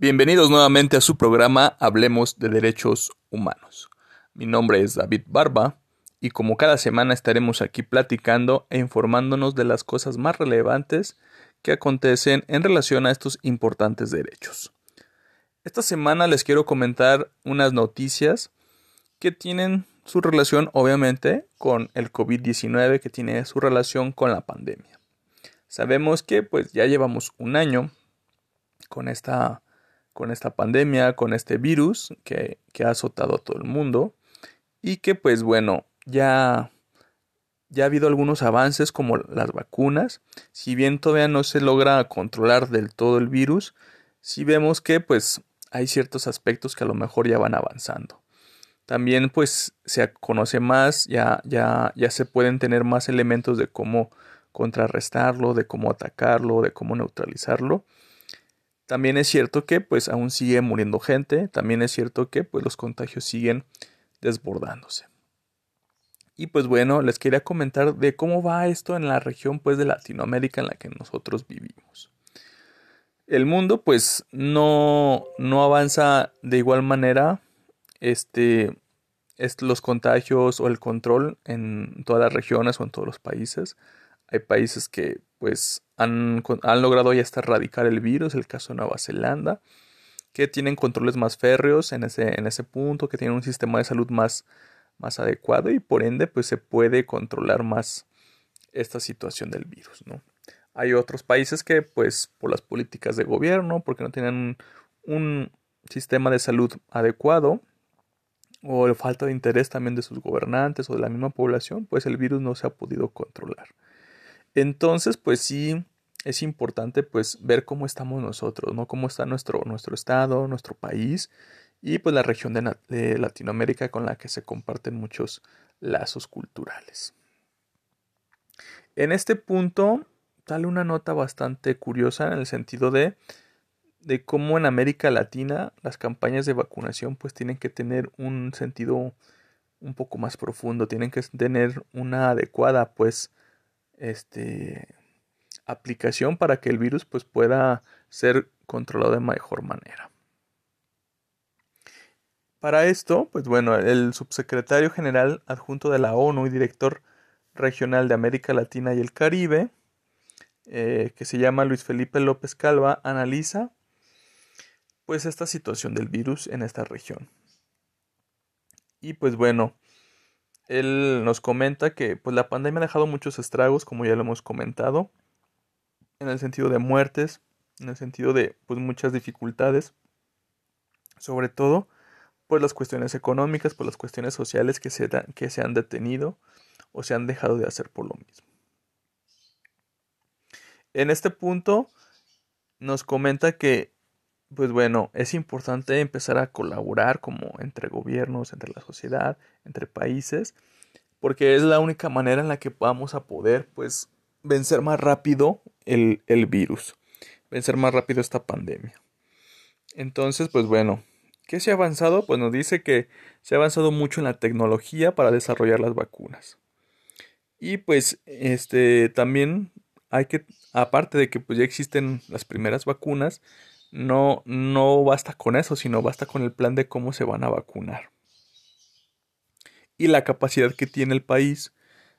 Bienvenidos nuevamente a su programa Hablemos de Derechos Humanos. Mi nombre es David Barba y como cada semana estaremos aquí platicando e informándonos de las cosas más relevantes que acontecen en relación a estos importantes derechos. Esta semana les quiero comentar unas noticias que tienen su relación obviamente con el COVID-19, que tiene su relación con la pandemia. Sabemos que pues ya llevamos un año con esta con esta pandemia, con este virus que, ha azotado a todo el mundo y que pues bueno, ya, ya ha habido algunos avances como las vacunas, si bien todavía no se logra controlar del todo el virus, sí vemos que pues hay ciertos aspectos que a lo mejor ya van avanzando. También pues se conoce más, ya, ya, ya se pueden tener más elementos de cómo contrarrestarlo, de cómo atacarlo, de cómo neutralizarlo. También es cierto que pues aún sigue muriendo gente, también es cierto que pues los contagios siguen desbordándose. Y pues bueno, les quería comentar de cómo va esto en la región pues de Latinoamérica en la que nosotros vivimos. El mundo pues no, no avanza de igual manera este, los contagios o el control en todas las regiones o en todos los países. Hay países que pues han, logrado ya hasta erradicar el virus, el caso de Nueva Zelanda, que tienen controles más férreos en ese, en ese punto, que tienen un sistema de salud más, más adecuado y por ende pues se puede controlar más esta situación del virus, ¿no? Hay otros países que pues por las políticas de gobierno, porque no tienen un sistema de salud adecuado, o falta de interés también de sus gobernantes o de la misma población, pues el virus no se ha podido controlar. Entonces, pues sí, es importante pues ver cómo estamos nosotros, ¿no? Cómo está nuestro, nuestro estado, nuestro país y pues la región de, Latinoamérica con la que se comparten muchos lazos culturales. En este punto sale una nota bastante curiosa en el sentido de, de cómo en América Latina las campañas de vacunación pues tienen que tener un sentido un poco más profundo, tienen que tener una adecuada pues este, aplicación para que el virus pues, pueda ser controlado de mejor manera. Para esto, pues bueno, el subsecretario general adjunto de la ONU y director regional de América Latina y el Caribe, eh, que se llama Luis Felipe López Calva, analiza pues esta situación del virus en esta región. Y pues bueno, él nos comenta que pues, la pandemia ha dejado muchos estragos, como ya lo hemos comentado, en el sentido de muertes, en el sentido de pues, muchas dificultades, sobre todo pues las cuestiones económicas, por las cuestiones sociales que se, que se han detenido o se han dejado de hacer por lo mismo. En este punto nos comenta que pues bueno, es importante empezar a colaborar como entre gobiernos, entre la sociedad, entre países, porque es la única manera en la que vamos a poder pues vencer más rápido el, el virus, vencer más rápido esta pandemia. Entonces, pues bueno, ¿qué se ha avanzado? Pues nos dice que se ha avanzado mucho en la tecnología para desarrollar las vacunas. Y pues este también hay que aparte de que pues ya existen las primeras vacunas, no, no basta con eso, sino basta con el plan de cómo se van a vacunar. Y la capacidad que tiene el país,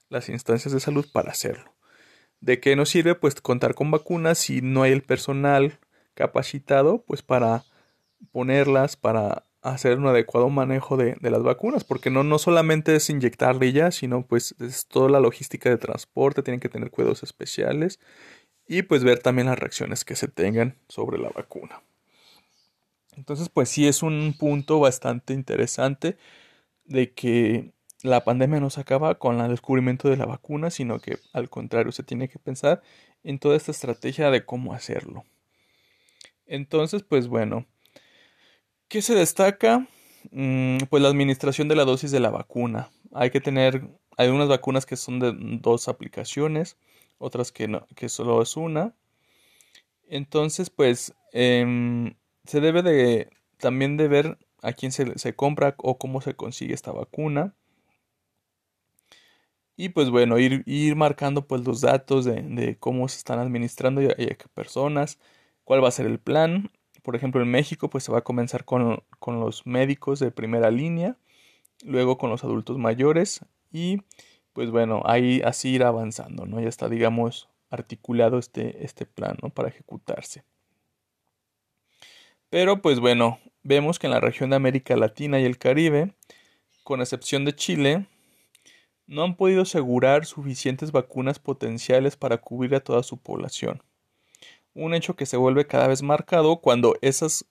las instancias de salud para hacerlo. ¿De qué nos sirve? Pues contar con vacunas si no hay el personal capacitado, pues para ponerlas, para hacer un adecuado manejo de, de, las vacunas, porque no, no solamente es inyectarle ya, sino pues es toda la logística de transporte, tienen que tener cuidados especiales y pues ver también las reacciones que se tengan sobre la vacuna. Entonces pues sí es un punto bastante interesante de que la pandemia no se acaba con el descubrimiento de la vacuna, sino que al contrario se tiene que pensar en toda esta estrategia de cómo hacerlo. Entonces pues bueno, ¿qué se destaca? Mm, pues la administración de la dosis de la vacuna. Hay que tener, hay unas vacunas que son de dos aplicaciones otras que, no, que solo es una. Entonces, pues, em, se debe de también de ver a quién se, compra o cómo se consigue esta vacuna. Y pues bueno, ir, ir marcando pues los datos de, de, cómo se están administrando y a, qué personas, cuál va a ser el plan, por ejemplo, en México, pues se va a comenzar con, con los médicos de primera línea, luego con los adultos mayores y pues bueno, ahí así ir avanzando, ¿no? Ya está, digamos, articulado este, este plan. Para ejecutarse. Pero pues bueno, vemos que en la región de América Latina y el Caribe, con excepción de Chile, no han podido asegurar suficientes vacunas potenciales para cubrir a toda su población. Un hecho que se vuelve cada vez marcado cuando esas,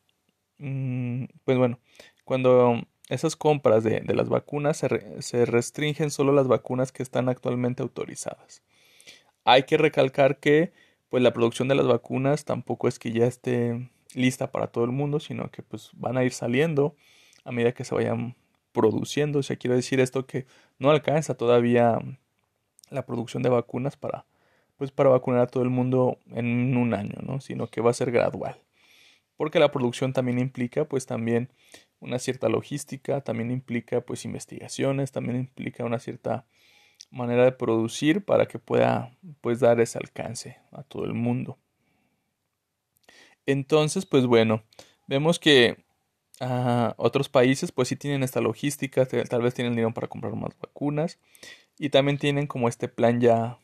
mm, pues bueno, cuando esas compras de, las vacunas se, restringen solo las vacunas que están actualmente autorizadas. Hay que recalcar que pues la producción de las vacunas tampoco es que ya esté lista para todo el mundo, sino que pues van a ir saliendo a medida que se vayan produciendo. O sea, quiero decir esto que no alcanza todavía la producción de vacunas para pues para vacunar a todo el mundo en un año, ¿no? Sino que va a ser gradual. Porque la producción también implica pues también una cierta logística, también implica pues investigaciones, también implica una cierta manera de producir para que pueda pues dar ese alcance a todo el mundo. Entonces, pues bueno, vemos que ah, otros países pues sí tienen esta logística, tal vez tienen dinero para comprar más vacunas y también tienen como este plan ya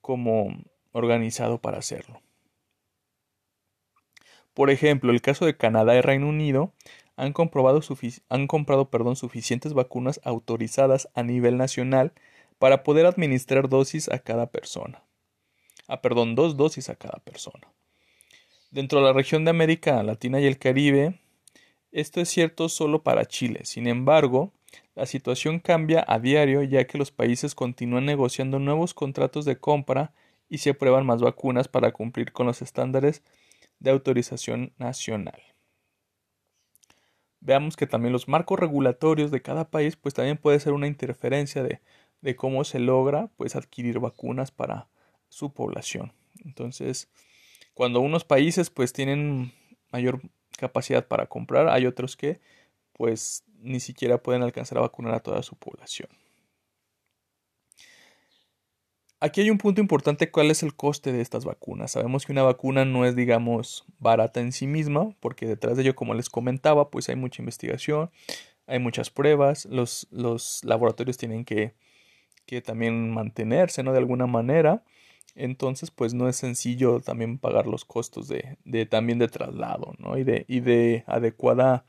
como organizado para hacerlo. Por ejemplo, el caso de Canadá y Reino Unido han, comprado perdón, suficientes vacunas autorizadas a nivel nacional para poder administrar dosis a cada persona. Ah, perdón, dos dosis a cada persona. Dentro de la región de América Latina y el Caribe, esto es cierto solo para Chile. Sin embargo, la situación cambia a diario ya que los países continúan negociando nuevos contratos de compra y se aprueban más vacunas para cumplir con los estándares de autorización nacional veamos que también los marcos regulatorios de cada país pues también puede ser una interferencia de, de cómo se logra pues adquirir vacunas para su población. Entonces, cuando unos países pues tienen mayor capacidad para comprar, hay otros que pues ni siquiera pueden alcanzar a vacunar a toda su población. Aquí hay un punto importante, ¿cuál es el coste de estas vacunas? Sabemos que una vacuna no es, digamos, barata en sí misma, porque detrás de ello, como les comentaba, pues hay mucha investigación, hay muchas pruebas, los, los laboratorios tienen que, que también mantenerse, ¿no? De alguna manera. Entonces, pues no es sencillo también pagar los costos de, de también de traslado, ¿no? Y de, y de adecuada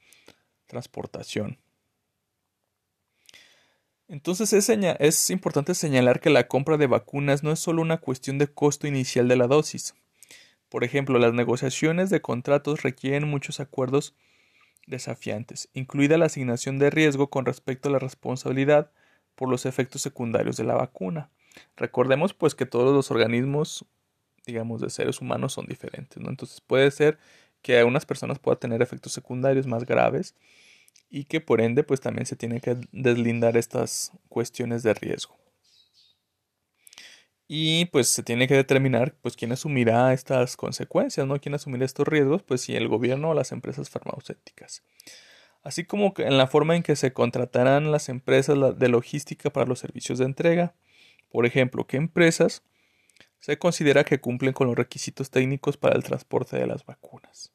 transportación. Entonces es, importante señalar que la compra de vacunas no es solo una cuestión de costo inicial de la dosis. Por ejemplo, las negociaciones de contratos requieren muchos acuerdos desafiantes, incluida la asignación de riesgo con respecto a la responsabilidad por los efectos secundarios de la vacuna. Recordemos pues que todos los organismos, digamos, de seres humanos son diferentes, ¿no? Entonces puede ser que a unas personas pueda tener efectos secundarios más graves y que por ende pues también se tiene que deslindar estas cuestiones de riesgo. Y pues se tiene que determinar pues quién asumirá estas consecuencias, ¿no? ¿Quién asumirá estos riesgos? Pues si el gobierno o las empresas farmacéuticas. Así como en la forma en que se contratarán las empresas de logística para los servicios de entrega. Por ejemplo, ¿qué empresas se considera que cumplen con los requisitos técnicos para el transporte de las vacunas?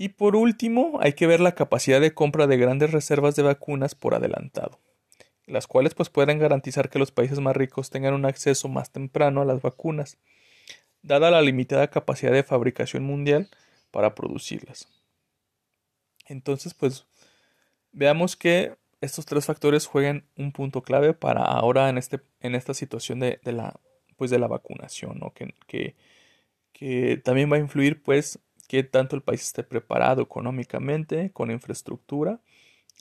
Y por último, hay que ver la capacidad de compra de grandes reservas de vacunas por adelantado, las cuales pues pueden garantizar que los países más ricos tengan un acceso más temprano a las vacunas, dada la limitada capacidad de fabricación mundial para producirlas. Entonces, pues veamos que estos tres factores juegan un punto clave para ahora en, este, en esta situación de, la, pues de la vacunación, que, que, que también va a influir pues que tanto el país esté preparado económicamente, con infraestructura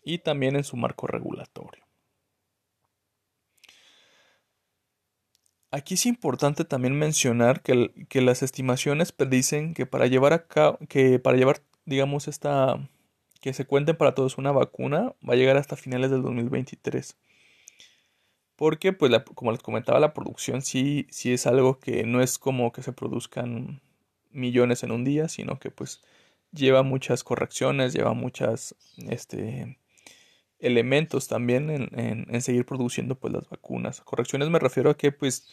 y también en su marco regulatorio. Aquí es importante también mencionar que, que las estimaciones predicen que para llevar a cabo, que para llevar, digamos, esta, que se cuenten para todos una vacuna, va a llegar hasta finales del 2023. Porque, pues, como les comentaba, la producción sí, sí es algo que no es como que se produzcan millones en un día, sino que pues lleva muchas correcciones, lleva muchas este, elementos también en, en, seguir produciendo pues las vacunas. Correcciones me refiero a que pues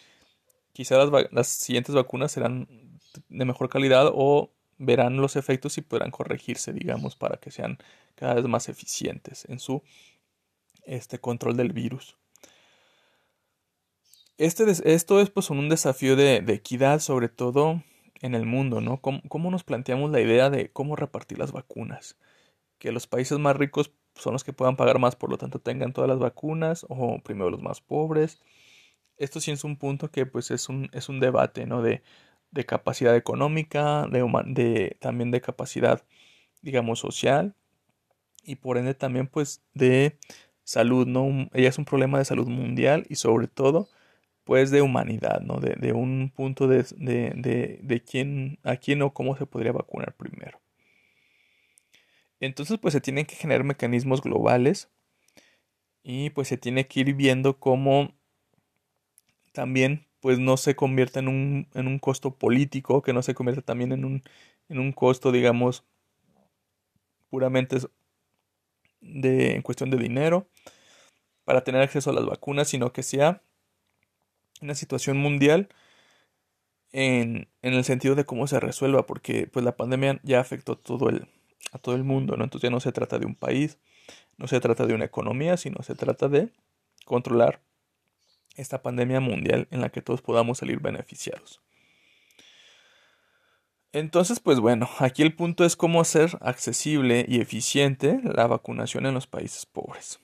quizás las, las, siguientes vacunas serán de mejor calidad o verán los efectos y podrán corregirse, digamos, para que sean cada vez más eficientes en su este control del virus. Este, esto es pues un desafío de, equidad, sobre todo en el mundo, ¿no? ¿Cómo, nos planteamos la idea de cómo repartir las vacunas? Que los países más ricos son los que puedan pagar más, por lo tanto tengan todas las vacunas, o primero los más pobres. Esto sí es un punto que pues es un, es un debate, ¿no? De, de capacidad económica, de, de, también de capacidad, digamos, social, y por ende también pues de salud, ¿no? Ella es un problema de salud mundial y sobre todo pues de humanidad, ¿no? De, de un punto de, de, de, quién, a quién o cómo se podría vacunar primero. Entonces, pues se tienen que generar mecanismos globales y pues se tiene que ir viendo cómo también pues no se convierta en un, en un costo político, que no se convierta también en un, en un costo, digamos, puramente de, en cuestión de dinero para tener acceso a las vacunas, sino que sea una situación mundial en, el sentido de cómo se resuelva, porque pues la pandemia ya afectó todo el, a todo el mundo, ¿no? Entonces ya no se trata de un país, no se trata de una economía, sino se trata de controlar esta pandemia mundial en la que todos podamos salir beneficiados. Entonces, pues bueno, aquí el punto es cómo hacer accesible y eficiente la vacunación en los países pobres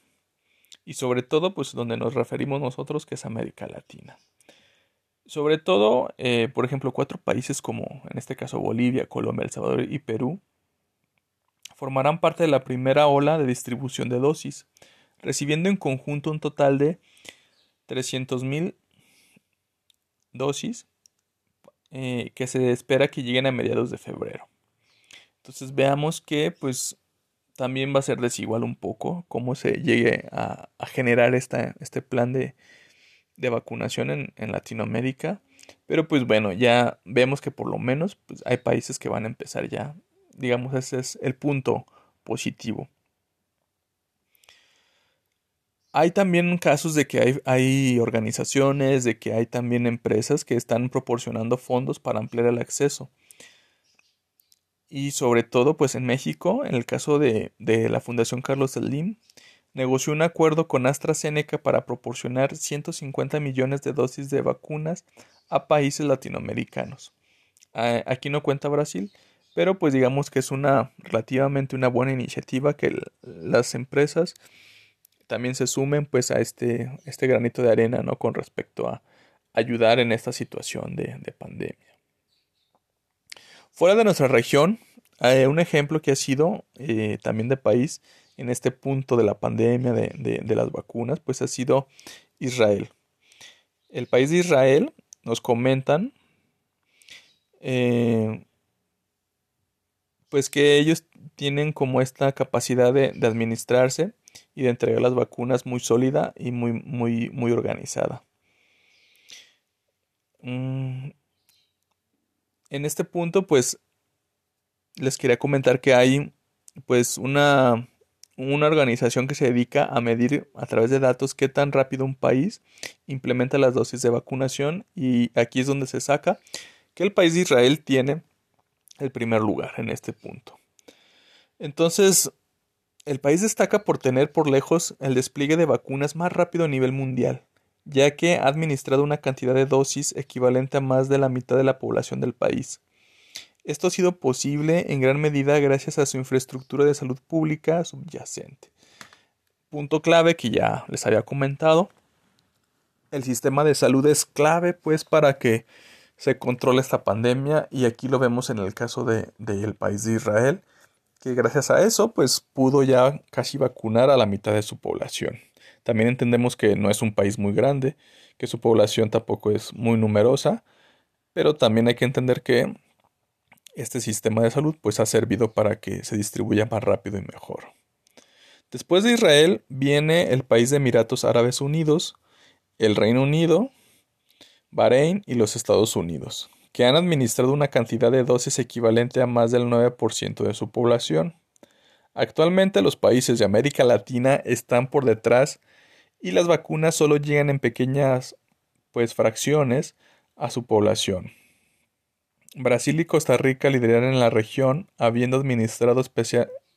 y sobre todo pues donde nos referimos nosotros que es América Latina. Sobre todo, eh, por ejemplo, cuatro países como en este caso Bolivia, Colombia, El Salvador y Perú formarán parte de la primera ola de distribución de dosis, recibiendo en conjunto un total de 300.000 dosis eh, que se espera que lleguen a mediados de febrero. Entonces veamos que pues también va a ser desigual un poco cómo se llegue a, generar este plan de, vacunación en, Latinoamérica. Pero pues bueno, ya vemos que por lo menos pues, hay países que van a empezar ya. Digamos, ese es el punto positivo. Hay también casos de que hay, hay, organizaciones, de que hay también empresas que están proporcionando fondos para ampliar el acceso y sobre todo pues en México, en el caso de, la Fundación Carlos Slim, negoció un acuerdo con AstraZeneca para proporcionar 150 millones de dosis de vacunas a países latinoamericanos. Aquí no cuenta Brasil, pero pues digamos que es una relativamente una buena iniciativa que las empresas también se sumen pues a este, este granito de arena ¿no? con respecto a ayudar en esta situación de pandemia. Fuera de nuestra región, hay un ejemplo que ha sido eh, también de país en este punto de la pandemia de, las vacunas, pues ha sido Israel. El país de Israel nos comentan eh, pues que ellos tienen como esta capacidad de, administrarse y de entregar las vacunas muy sólida y muy, muy, muy organizada. Mm, en este punto, pues les quería comentar que hay pues una, una organización que se dedica a medir a través de datos qué tan rápido un país implementa las dosis de vacunación y aquí es donde se saca que el país de Israel tiene el primer lugar en este punto. Entonces, el país destaca por tener por lejos el despliegue de vacunas más rápido a nivel mundial ya que ha administrado una cantidad de dosis equivalente a más de la mitad de la población del país. Esto ha sido posible en gran medida gracias a su infraestructura de salud pública subyacente. Punto clave que ya les había comentado. El sistema de salud es clave pues para que se controle esta pandemia y aquí lo vemos en el caso del de, país de Israel que gracias a eso pues pudo ya casi vacunar a la mitad de su población. También entendemos que no es un país muy grande, que su población tampoco es muy numerosa, pero también hay que entender que este sistema de salud pues ha servido para que se distribuya más rápido y mejor. Después de Israel viene el país de Emiratos Árabes Unidos, el Reino Unido, Bahrein y los Estados Unidos, que han administrado una cantidad de dosis equivalente a más del 9% de su población. Actualmente los países de América Latina están por detrás y las vacunas solo llegan en pequeñas pues fracciones a su población. Brasil y Costa Rica lideraron en la región, habiendo administrado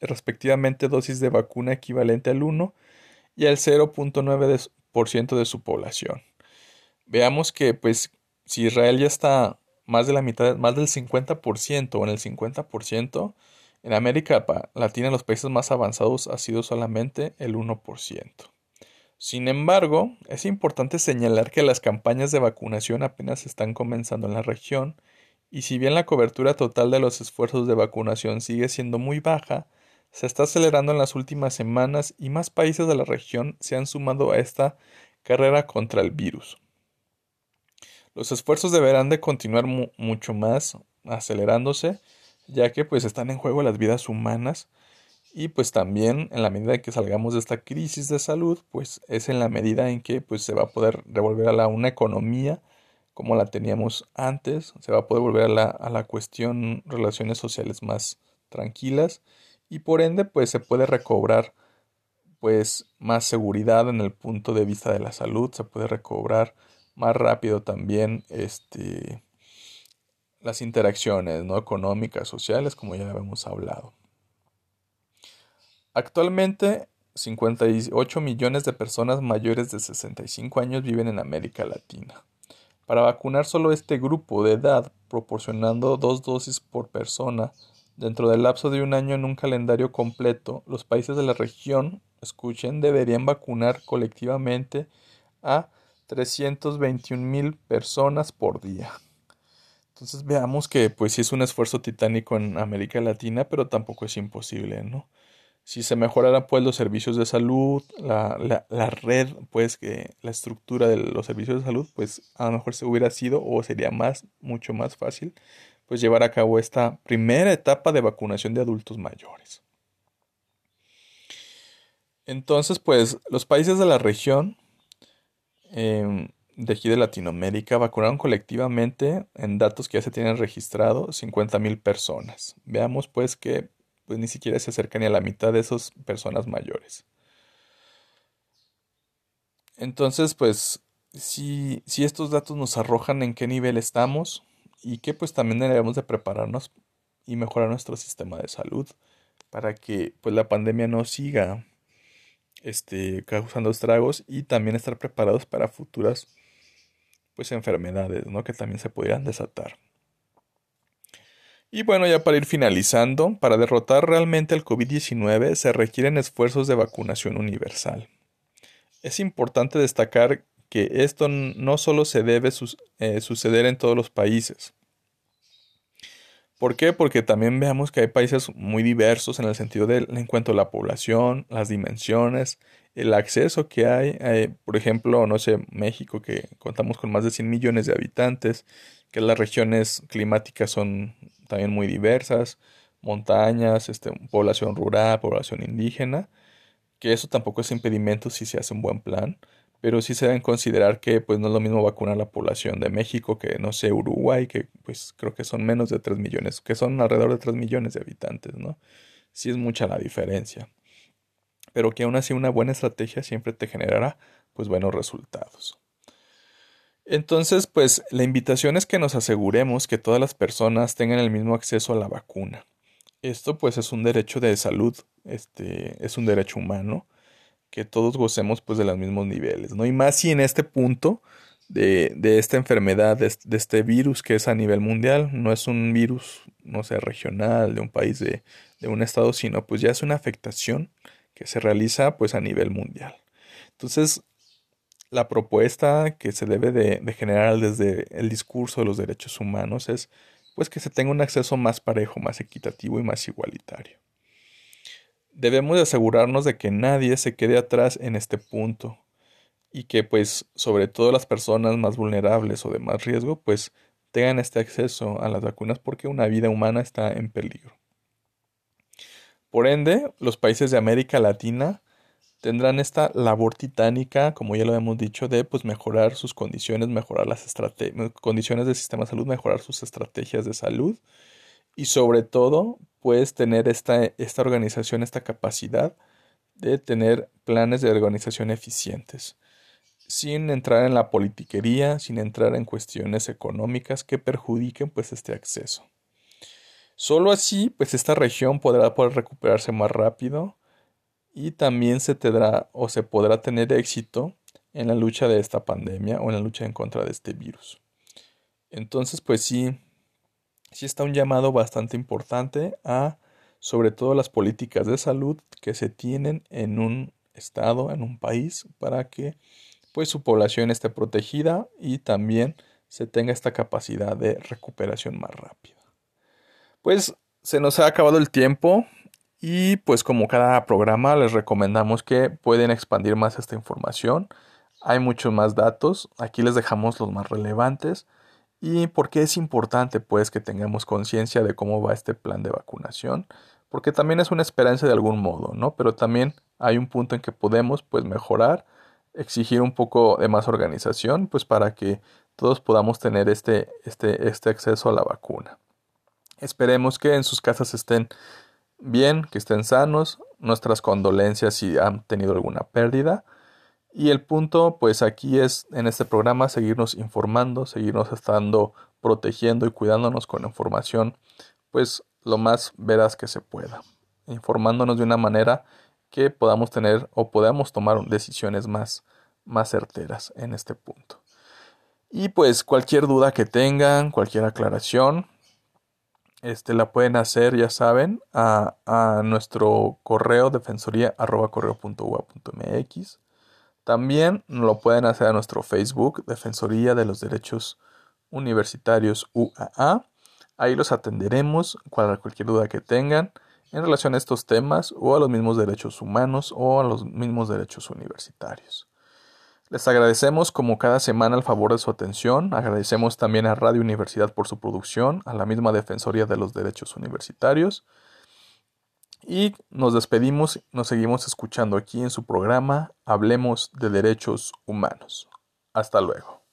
respectivamente dosis de vacuna equivalente al 1 y al 0.9% de su población. Veamos que pues si Israel ya está más de la mitad, más del 50% o en el 50%, en América Latina los países más avanzados ha sido solamente el 1%. Sin embargo, es importante señalar que las campañas de vacunación apenas están comenzando en la región y si bien la cobertura total de los esfuerzos de vacunación sigue siendo muy baja, se está acelerando en las últimas semanas y más países de la región se han sumado a esta carrera contra el virus. Los esfuerzos deberán de continuar mucho más acelerándose, ya que pues están en juego las vidas humanas y pues también en la medida que salgamos de esta crisis de salud, pues es en la medida en que pues se va a poder revolver a la una economía como la teníamos antes, se va a poder volver a la, a la cuestión relaciones sociales más tranquilas y por ende pues se puede recobrar pues más seguridad en el punto de vista de la salud, se puede recobrar más rápido también este las interacciones no económicas, sociales, como ya habíamos hablado. Actualmente, 58 millones de personas mayores de 65 años viven en América Latina. Para vacunar solo este grupo de edad, proporcionando dos dosis por persona, dentro del lapso de un año en un calendario completo, los países de la región, escuchen, deberían vacunar colectivamente a 321 mil personas por día. Entonces veamos que pues sí es un esfuerzo titánico en América Latina, pero tampoco es imposible, ¿no? Si se mejoraran pues los servicios de salud, la, la, red, pues que la estructura de los servicios de salud, pues a lo mejor se hubiera sido o sería más, mucho más fácil, pues llevar a cabo esta primera etapa de vacunación de adultos mayores. Entonces, pues los países de la región em, de aquí de Latinoamérica vacunaron colectivamente en datos que ya se tienen registrado 50.000 personas. Veamos pues que pues ni siquiera se acerca ni a la mitad de esas personas mayores. Entonces, pues, si, si estos datos nos arrojan en qué nivel estamos y que pues también debemos de prepararnos y mejorar nuestro sistema de salud para que pues la pandemia no siga este, causando estragos y también estar preparados para futuras pues enfermedades, ¿no? Que también se pudieran desatar. Y bueno, ya para ir finalizando, para derrotar realmente el COVID-19 se requieren esfuerzos de vacunación universal. Es importante destacar que esto no solo se debe eh, suceder en todos los países. ¿Por qué? Porque también veamos que hay países muy diversos en el sentido del en cuanto a la población, las dimensiones, el acceso que hay. Eh, por ejemplo, no sé, México, que contamos con más de 100 millones de habitantes, que las regiones climáticas son también muy diversas, montañas, este, población rural, población indígena, que eso tampoco es impedimento si se hace un buen plan, pero sí se deben considerar que pues no es lo mismo vacunar la población de México que no sé Uruguay, que pues creo que son menos de 3 millones, que son alrededor de 3 millones de habitantes, ¿no? Sí es mucha la diferencia. Pero que aún así una buena estrategia siempre te generará pues buenos resultados. Entonces, pues la invitación es que nos aseguremos que todas las personas tengan el mismo acceso a la vacuna. Esto pues es un derecho de salud, este es un derecho humano que todos gocemos pues de los mismos niveles, ¿no? Y más si en este punto de, de esta enfermedad, de, de, este virus que es a nivel mundial, no es un virus, no sé, regional, de un país, de, de un estado, sino pues ya es una afectación que se realiza pues a nivel mundial. Entonces, la propuesta que se debe de, generar desde el discurso de los derechos humanos es pues que se tenga un acceso más parejo, más equitativo y más igualitario. Debemos de asegurarnos de que nadie se quede atrás en este punto y que pues sobre todo las personas más vulnerables o de más riesgo pues tengan este acceso a las vacunas porque una vida humana está en peligro. Por ende, los países de América Latina tendrán esta labor titánica, como ya lo hemos dicho, de pues mejorar sus condiciones, mejorar las condiciones del sistema de salud, mejorar sus estrategias de salud y sobre todo pues tener esta, esta organización, esta capacidad de tener planes de organización eficientes. sin entrar en la politiquería, sin entrar en cuestiones económicas que perjudiquen pues este acceso. Solo así pues esta región podrá poder recuperarse más rápido y también se tendrá o se podrá tener éxito en la lucha de esta pandemia o en la lucha en contra de este virus. Entonces pues sí, sí está un llamado bastante importante a sobre todo las políticas de salud que se tienen en un estado, en un país, para que pues su población esté protegida y también se tenga esta capacidad de recuperación más rápida. Pues se nos ha acabado el tiempo y pues como cada programa les recomendamos que pueden expandir más esta información. Hay muchos más datos, aquí les dejamos los más relevantes y por qué es importante pues que tengamos conciencia de cómo va este plan de vacunación, porque también es una esperanza de algún modo, ¿no? Pero también hay un punto en que podemos pues mejorar exigir un poco de más organización, pues para que todos podamos tener este, este, este acceso a la vacuna. Esperemos que en sus casas estén bien, que estén sanos, nuestras condolencias si han tenido alguna pérdida. Y el punto, pues aquí es en este programa seguirnos informando, seguirnos estando protegiendo y cuidándonos con información, pues lo más veraz que se pueda, informándonos de una manera que podamos tener o podamos tomar decisiones más, más certeras en este punto. Y pues cualquier duda que tengan, cualquier aclaración, este, la pueden hacer, ya saben, a, a nuestro correo defensoría arroba También lo pueden hacer a nuestro Facebook, Defensoría de los Derechos Universitarios UAA. Ahí los atenderemos, cualquier duda que tengan en relación a estos temas o a los mismos derechos humanos o a los mismos derechos universitarios. Les agradecemos como cada semana el favor de su atención, agradecemos también a Radio Universidad por su producción, a la misma Defensoría de los Derechos Universitarios y nos despedimos, nos seguimos escuchando aquí en su programa Hablemos de Derechos Humanos. Hasta luego.